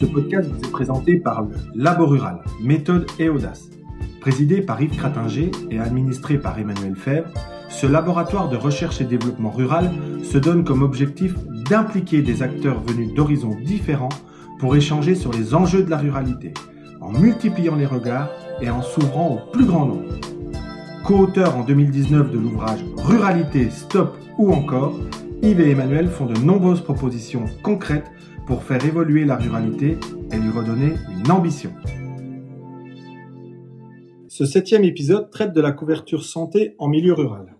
Ce podcast vous est présenté par le Labo Rural, méthode et audace. Présidé par Yves Cratinger et administré par Emmanuel Fèvre, ce laboratoire de recherche et développement rural se donne comme objectif d'impliquer des acteurs venus d'horizons différents pour échanger sur les enjeux de la ruralité, en multipliant les regards et en s'ouvrant au plus grand nombre. Co-auteurs en 2019 de l'ouvrage Ruralité, Stop ou encore, Yves et Emmanuel font de nombreuses propositions concrètes pour faire évoluer la ruralité et lui redonner une ambition. Ce septième épisode traite de la couverture santé en milieu rural.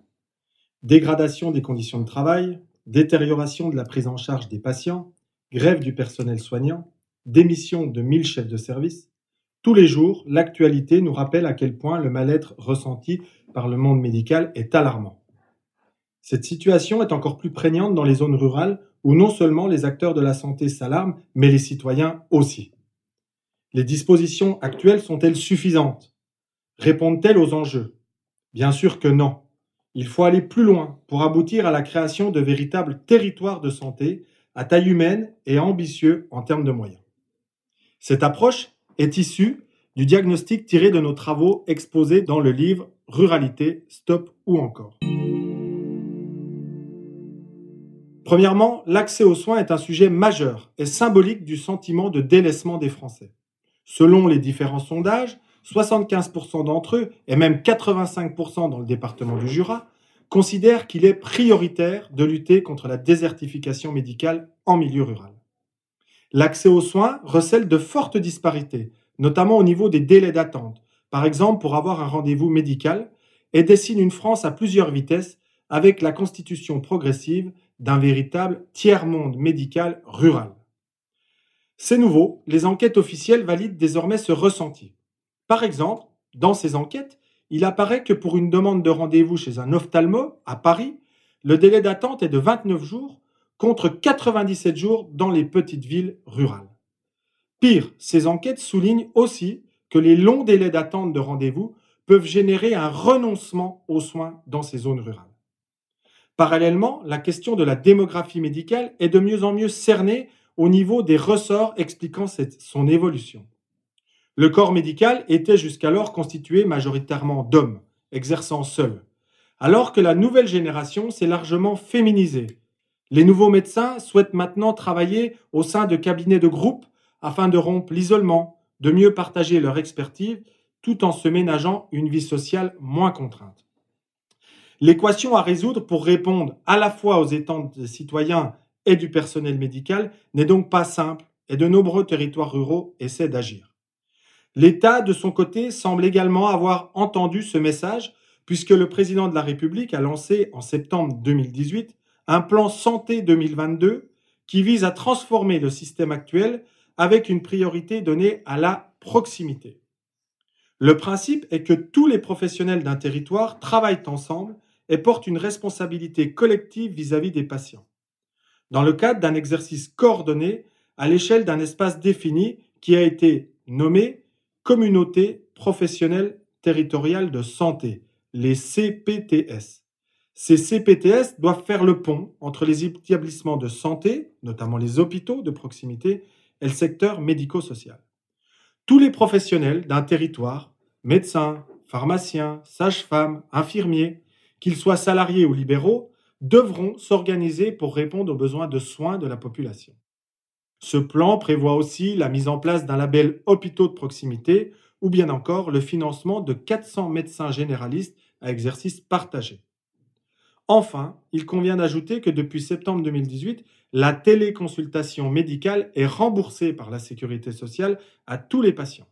Dégradation des conditions de travail, détérioration de la prise en charge des patients, grève du personnel soignant, démission de 1000 chefs de service. Tous les jours, l'actualité nous rappelle à quel point le mal-être ressenti par le monde médical est alarmant. Cette situation est encore plus prégnante dans les zones rurales où non seulement les acteurs de la santé s'alarment, mais les citoyens aussi. Les dispositions actuelles sont-elles suffisantes? Répondent-elles aux enjeux? Bien sûr que non. Il faut aller plus loin pour aboutir à la création de véritables territoires de santé à taille humaine et ambitieux en termes de moyens. Cette approche est issue du diagnostic tiré de nos travaux exposés dans le livre Ruralité, Stop ou encore. Premièrement, l'accès aux soins est un sujet majeur et symbolique du sentiment de délaissement des Français. Selon les différents sondages, 75% d'entre eux, et même 85% dans le département du Jura, considèrent qu'il est prioritaire de lutter contre la désertification médicale en milieu rural. L'accès aux soins recèle de fortes disparités, notamment au niveau des délais d'attente, par exemple pour avoir un rendez-vous médical, et dessine une France à plusieurs vitesses avec la constitution progressive d'un véritable tiers-monde médical rural. C'est nouveau, les enquêtes officielles valident désormais ce ressenti. Par exemple, dans ces enquêtes, il apparaît que pour une demande de rendez-vous chez un ophtalmo à Paris, le délai d'attente est de 29 jours contre 97 jours dans les petites villes rurales. Pire, ces enquêtes soulignent aussi que les longs délais d'attente de rendez-vous peuvent générer un renoncement aux soins dans ces zones rurales. Parallèlement, la question de la démographie médicale est de mieux en mieux cernée au niveau des ressorts expliquant son évolution. Le corps médical était jusqu'alors constitué majoritairement d'hommes, exerçant seuls, alors que la nouvelle génération s'est largement féminisée. Les nouveaux médecins souhaitent maintenant travailler au sein de cabinets de groupe afin de rompre l'isolement, de mieux partager leur expertise tout en se ménageant une vie sociale moins contrainte. L'équation à résoudre pour répondre à la fois aux étantes des citoyens et du personnel médical n'est donc pas simple et de nombreux territoires ruraux essaient d'agir. L'État, de son côté, semble également avoir entendu ce message puisque le président de la République a lancé en septembre 2018 un plan santé 2022 qui vise à transformer le système actuel avec une priorité donnée à la proximité. Le principe est que tous les professionnels d'un territoire travaillent ensemble et porte une responsabilité collective vis-à-vis des patients. Dans le cadre d'un exercice coordonné à l'échelle d'un espace défini qui a été nommé Communauté professionnelle territoriale de santé, les CPTS. Ces CPTS doivent faire le pont entre les établissements de santé, notamment les hôpitaux de proximité, et le secteur médico-social. Tous les professionnels d'un territoire, médecins, pharmaciens, sages-femmes, infirmiers, qu'ils soient salariés ou libéraux, devront s'organiser pour répondre aux besoins de soins de la population. Ce plan prévoit aussi la mise en place d'un label hôpitaux de proximité ou bien encore le financement de 400 médecins généralistes à exercice partagé. Enfin, il convient d'ajouter que depuis septembre 2018, la téléconsultation médicale est remboursée par la sécurité sociale à tous les patients.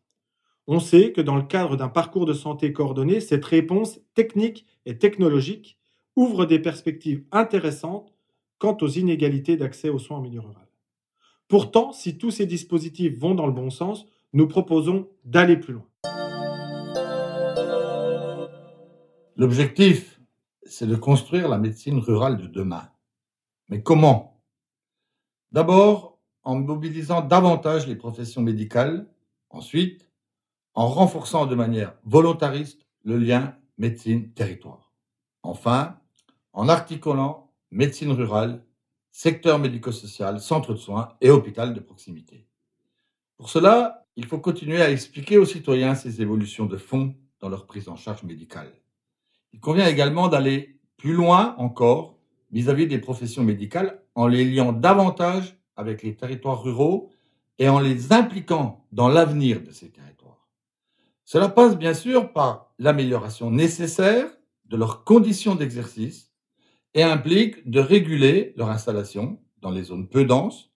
On sait que dans le cadre d'un parcours de santé coordonné, cette réponse technique et technologique ouvre des perspectives intéressantes quant aux inégalités d'accès aux soins en milieu rural. Pourtant, si tous ces dispositifs vont dans le bon sens, nous proposons d'aller plus loin. L'objectif, c'est de construire la médecine rurale de demain. Mais comment? D'abord, en mobilisant davantage les professions médicales, ensuite, en renforçant de manière volontariste le lien médecine-territoire. Enfin, en articulant médecine rurale, secteur médico-social, centre de soins et hôpital de proximité. Pour cela, il faut continuer à expliquer aux citoyens ces évolutions de fond dans leur prise en charge médicale. Il convient également d'aller plus loin encore vis-à-vis des professions médicales en les liant davantage avec les territoires ruraux et en les impliquant dans l'avenir de ces territoires. Cela passe bien sûr par l'amélioration nécessaire de leurs conditions d'exercice et implique de réguler leur installation dans les zones peu denses,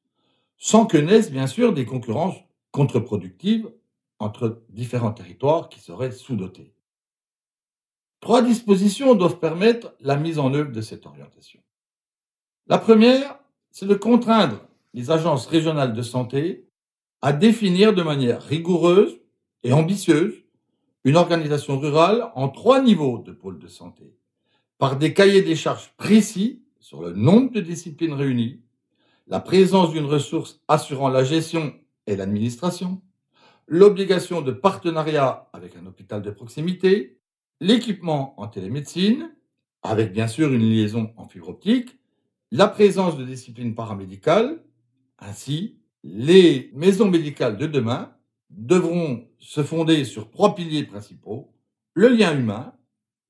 sans que naissent bien sûr des concurrences contre-productives entre différents territoires qui seraient sous-dotés. Trois dispositions doivent permettre la mise en œuvre de cette orientation. La première, c'est de contraindre les agences régionales de santé à définir de manière rigoureuse et ambitieuse une organisation rurale en trois niveaux de pôle de santé, par des cahiers des charges précis sur le nombre de disciplines réunies, la présence d'une ressource assurant la gestion et l'administration, l'obligation de partenariat avec un hôpital de proximité, l'équipement en télémédecine, avec bien sûr une liaison en fibre optique, la présence de disciplines paramédicales, ainsi les maisons médicales de demain devront se fonder sur trois piliers principaux, le lien humain,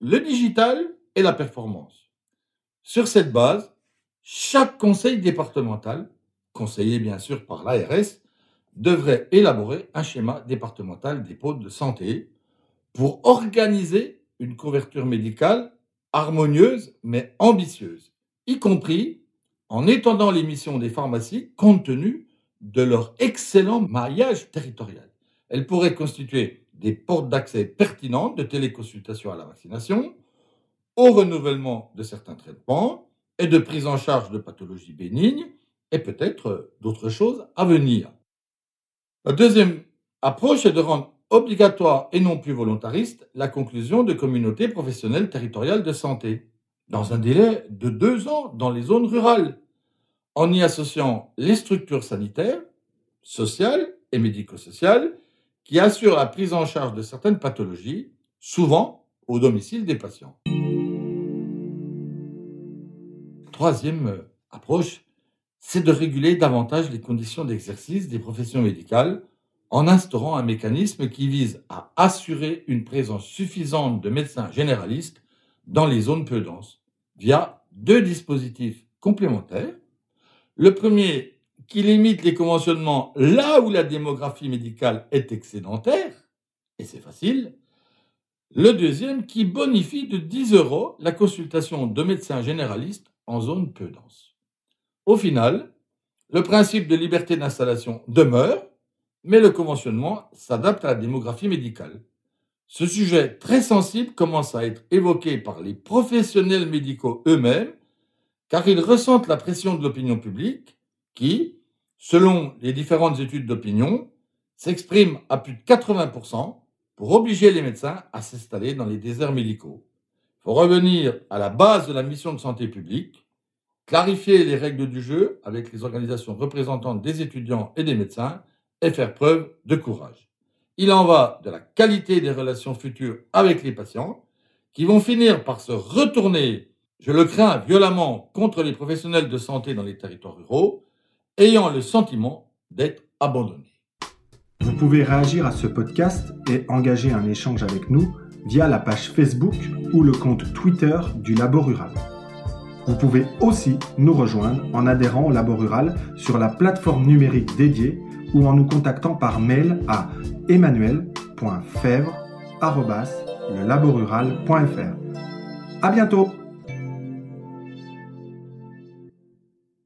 le digital et la performance. Sur cette base, chaque conseil départemental, conseillé bien sûr par l'ARS, devrait élaborer un schéma départemental des pôles de santé pour organiser une couverture médicale harmonieuse mais ambitieuse, y compris en étendant les missions des pharmacies compte tenu de leur excellent maillage territorial. Elles pourraient constituer des portes d'accès pertinentes de téléconsultation à la vaccination, au renouvellement de certains traitements et de prise en charge de pathologies bénignes et peut-être d'autres choses à venir. La deuxième approche est de rendre obligatoire et non plus volontariste la conclusion de communautés professionnelles territoriales de santé dans un délai de deux ans dans les zones rurales, en y associant les structures sanitaires, sociales et médico-sociales qui assurent la prise en charge de certaines pathologies, souvent au domicile des patients. Troisième approche, c'est de réguler davantage les conditions d'exercice des professions médicales en instaurant un mécanisme qui vise à assurer une présence suffisante de médecins généralistes dans les zones peu denses via deux dispositifs complémentaires. Le premier qui limite les conventionnements là où la démographie médicale est excédentaire, et c'est facile. Le deuxième qui bonifie de 10 euros la consultation de médecins généralistes en zone peu dense. Au final, le principe de liberté d'installation demeure, mais le conventionnement s'adapte à la démographie médicale. Ce sujet très sensible commence à être évoqué par les professionnels médicaux eux-mêmes, car ils ressentent la pression de l'opinion publique qui, selon les différentes études d'opinion, s'exprime à plus de 80% pour obliger les médecins à s'installer dans les déserts médicaux. Il faut revenir à la base de la mission de santé publique, clarifier les règles du jeu avec les organisations représentantes des étudiants et des médecins et faire preuve de courage. Il en va de la qualité des relations futures avec les patients qui vont finir par se retourner, je le crains violemment, contre les professionnels de santé dans les territoires ruraux, ayant le sentiment d'être abandonnés. Vous pouvez réagir à ce podcast et engager un échange avec nous via la page Facebook ou le compte Twitter du Labo Rural. Vous pouvez aussi nous rejoindre en adhérant au Labo Rural sur la plateforme numérique dédiée ou en nous contactant par mail à emmanuel.fèvre.fr. À bientôt!